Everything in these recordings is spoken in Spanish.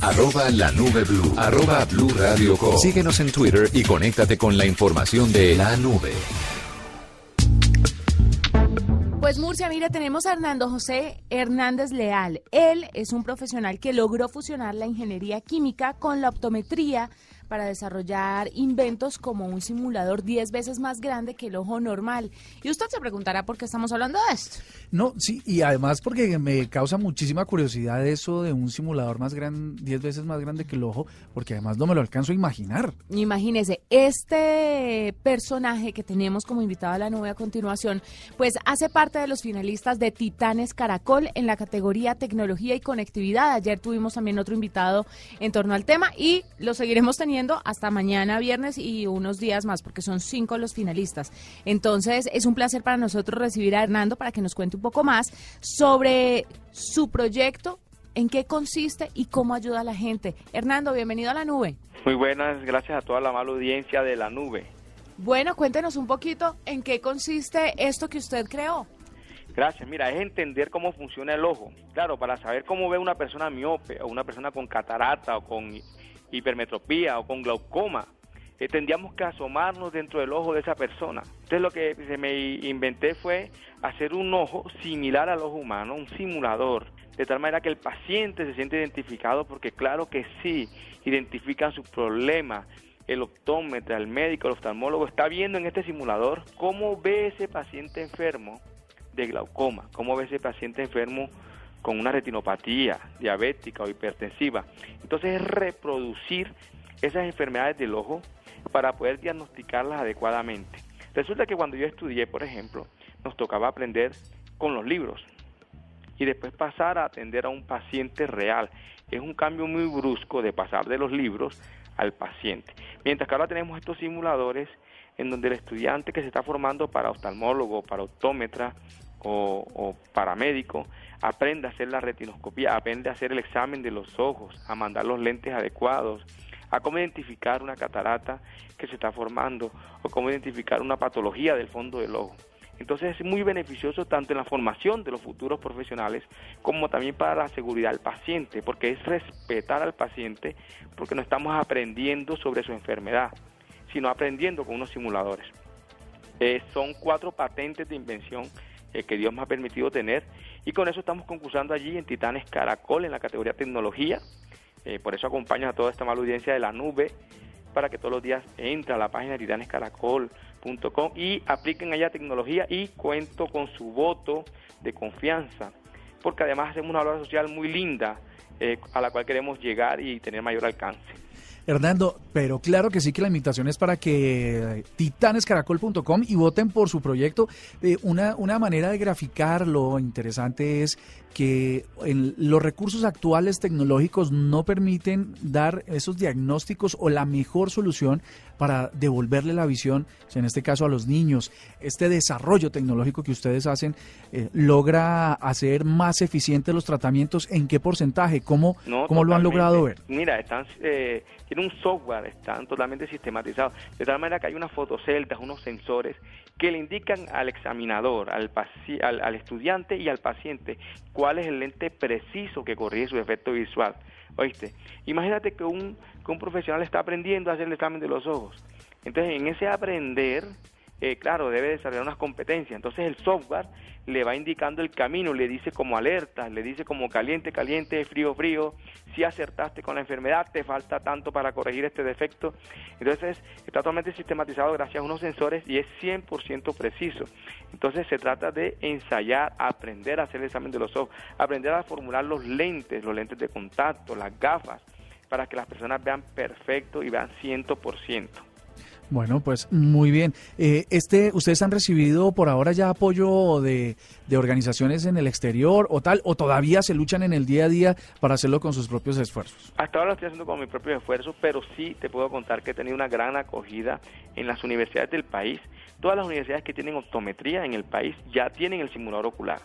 Arroba la nube blue. Arroba blue radio com. Síguenos en Twitter y conéctate con la información de la nube. Pues Murcia, mire, tenemos a Hernando José Hernández Leal. Él es un profesional que logró fusionar la ingeniería química con la optometría para desarrollar inventos como un simulador 10 veces más grande que el ojo normal. Y usted se preguntará por qué estamos hablando de esto. No, sí, y además porque me causa muchísima curiosidad eso de un simulador más grande, 10 veces más grande que el ojo, porque además no me lo alcanzo a imaginar. Imagínese, este personaje que tenemos como invitado a la nube a continuación, pues hace parte de los finalistas de Titanes Caracol en la categoría Tecnología y Conectividad. Ayer tuvimos también otro invitado en torno al tema y lo seguiremos teniendo hasta mañana viernes y unos días más, porque son cinco los finalistas. Entonces, es un placer para nosotros recibir a Hernando para que nos cuente un poco más sobre su proyecto, en qué consiste y cómo ayuda a la gente. Hernando, bienvenido a la nube. Muy buenas, gracias a toda la mala audiencia de la nube. Bueno, cuéntenos un poquito en qué consiste esto que usted creó. Gracias. Mira, es entender cómo funciona el ojo. Claro, para saber cómo ve una persona miope o una persona con catarata o con hipermetropía o con glaucoma, eh, tendríamos que asomarnos dentro del ojo de esa persona. Entonces lo que se me inventé fue hacer un ojo similar al ojo humano, un simulador, de tal manera que el paciente se siente identificado porque claro que sí, identifican sus problemas. El optómetra, el médico, el oftalmólogo está viendo en este simulador cómo ve ese paciente enfermo de glaucoma, cómo ve ese paciente enfermo con una retinopatía diabética o hipertensiva. Entonces es reproducir esas enfermedades del ojo para poder diagnosticarlas adecuadamente. Resulta que cuando yo estudié, por ejemplo, nos tocaba aprender con los libros y después pasar a atender a un paciente real. Es un cambio muy brusco de pasar de los libros al paciente. Mientras que ahora tenemos estos simuladores en donde el estudiante que se está formando para oftalmólogo, para optómetra o, paramédico, aprende a hacer la retinoscopía, aprende a hacer el examen de los ojos, a mandar los lentes adecuados, a cómo identificar una catarata que se está formando o cómo identificar una patología del fondo del ojo. Entonces es muy beneficioso tanto en la formación de los futuros profesionales como también para la seguridad del paciente, porque es respetar al paciente porque no estamos aprendiendo sobre su enfermedad, sino aprendiendo con unos simuladores. Eh, son cuatro patentes de invención eh, que Dios me ha permitido tener. Y con eso estamos concursando allí en Titanes Caracol en la categoría tecnología. Eh, por eso acompaño a toda esta mala audiencia de la nube para que todos los días entre a la página titanescaracol.com y apliquen allá tecnología y cuento con su voto de confianza. Porque además hacemos una obra social muy linda eh, a la cual queremos llegar y tener mayor alcance. Hernando, pero claro que sí que la invitación es para que titanescaracol.com y voten por su proyecto. Eh, una, una manera de graficarlo interesante es que los recursos actuales tecnológicos no permiten dar esos diagnósticos o la mejor solución para devolverle la visión, en este caso a los niños. Este desarrollo tecnológico que ustedes hacen eh, logra hacer más eficientes los tratamientos. ¿En qué porcentaje? ¿Cómo, ¿cómo lo han logrado ver? Mira, están, eh, tiene un software, están totalmente sistematizados, de tal manera que hay unas fotoceldas, unos sensores que le indican al examinador, al, al, al estudiante y al paciente cuál es el lente preciso que corrige su efecto visual. ¿Oíste? Imagínate que un, que un profesional está aprendiendo a hacer el examen de los ojos. Entonces, en ese aprender, eh, claro, debe desarrollar unas competencias. Entonces el software le va indicando el camino, le dice como alerta, le dice como caliente, caliente, frío, frío, si acertaste con la enfermedad, te falta tanto para corregir este defecto. Entonces está totalmente sistematizado gracias a unos sensores y es 100% preciso. Entonces se trata de ensayar, aprender a hacer el examen de los ojos, aprender a formular los lentes, los lentes de contacto, las gafas, para que las personas vean perfecto y vean 100%. Bueno, pues muy bien. Eh, este, ¿Ustedes han recibido por ahora ya apoyo de, organizaciones en el exterior o tal, o todavía se luchan en el día a día para hacerlo con sus propios esfuerzos? Hasta ahora lo estoy haciendo con mis propios esfuerzos, pero sí te puedo contar que he tenido una gran acogida en las universidades del país. Todas las universidades que tienen optometría en el país ya tienen el simulador ocular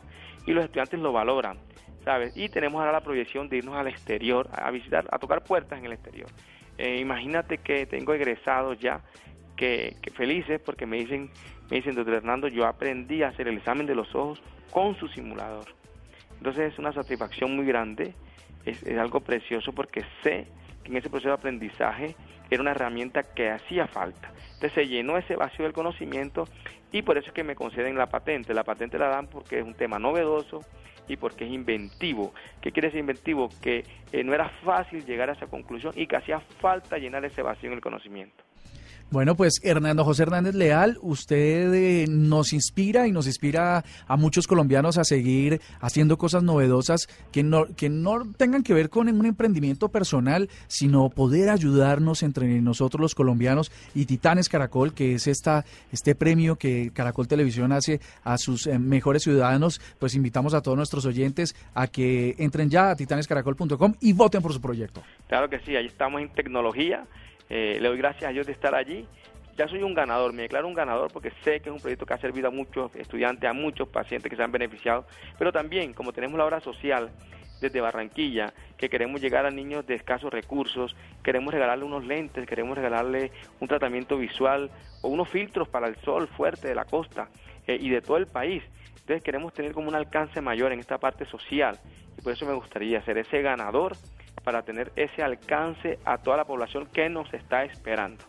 y los estudiantes lo valoran, ¿sabes? Y tenemos ahora la proyección de irnos al exterior, a visitar, a tocar puertas en el exterior. Eh, imagínate que tengo egresados ya que, felices porque me dicen, me dicen, doctor Hernando, yo aprendí a hacer el examen de los ojos con su simulador. Entonces es una satisfacción muy grande es, es algo precioso porque sé que en ese proceso de aprendizaje era una herramienta que hacía falta. Entonces se llenó ese vacío del conocimiento y por eso es que me conceden la patente. La patente la dan porque es un tema novedoso y porque es inventivo. ¿Qué quiere decir inventivo? Que eh, no era fácil llegar a esa conclusión y que hacía falta llenar ese vacío en el conocimiento. Bueno, pues Hernando José Hernández Leal, usted eh, nos inspira y nos inspira a muchos colombianos a seguir haciendo cosas novedosas que no, que no tengan que ver con un emprendimiento personal, sino poder ayudarnos entre nosotros los colombianos y Titanes Caracol, que es esta, este premio que Caracol Televisión hace a sus eh, mejores ciudadanos. Pues invitamos a todos nuestros oyentes a que entren ya a titanescaracol.com y voten por su proyecto. Claro que sí, ahí estamos en tecnología eh, le doy gracias a Dios de estar allí. Ya soy un ganador, me declaro un ganador porque sé que es un proyecto que ha servido a muchos estudiantes, a muchos pacientes que se han beneficiado, pero también como tenemos la obra social desde Barranquilla, que queremos llegar a niños de escasos recursos, queremos regalarle unos lentes, queremos regalarle un tratamiento visual o unos filtros para el sol fuerte de la costa eh, y de todo el país. Entonces queremos tener como un alcance mayor en esta parte social y por eso me gustaría ser ese ganador para tener ese alcance a toda la población que nos está esperando.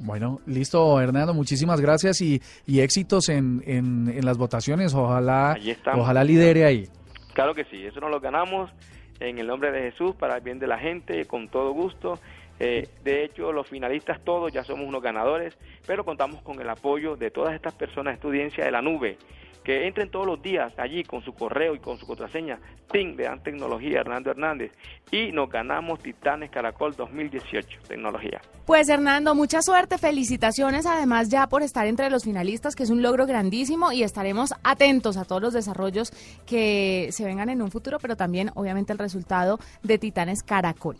Bueno, listo, Hernando, muchísimas gracias y, éxitos en, en, las votaciones. Ojalá, ojalá lidere ahí. Claro que sí, eso nos lo ganamos en el nombre de Jesús, para el bien de la gente, con todo gusto. Eh, de hecho, los finalistas todos ya somos unos ganadores, pero contamos con el apoyo de todas estas personas, estudiantes de la nube, que entren todos los días allí con su correo y con su contraseña, TIN de Tecnología Hernando Hernández, y nos ganamos Titanes Caracol 2018, tecnología. Pues Hernando, mucha suerte, felicitaciones además ya por estar entre los finalistas, que es un logro grandísimo, y estaremos atentos a todos los desarrollos que se vengan en un futuro, pero también obviamente el resultado de Titanes Caracol.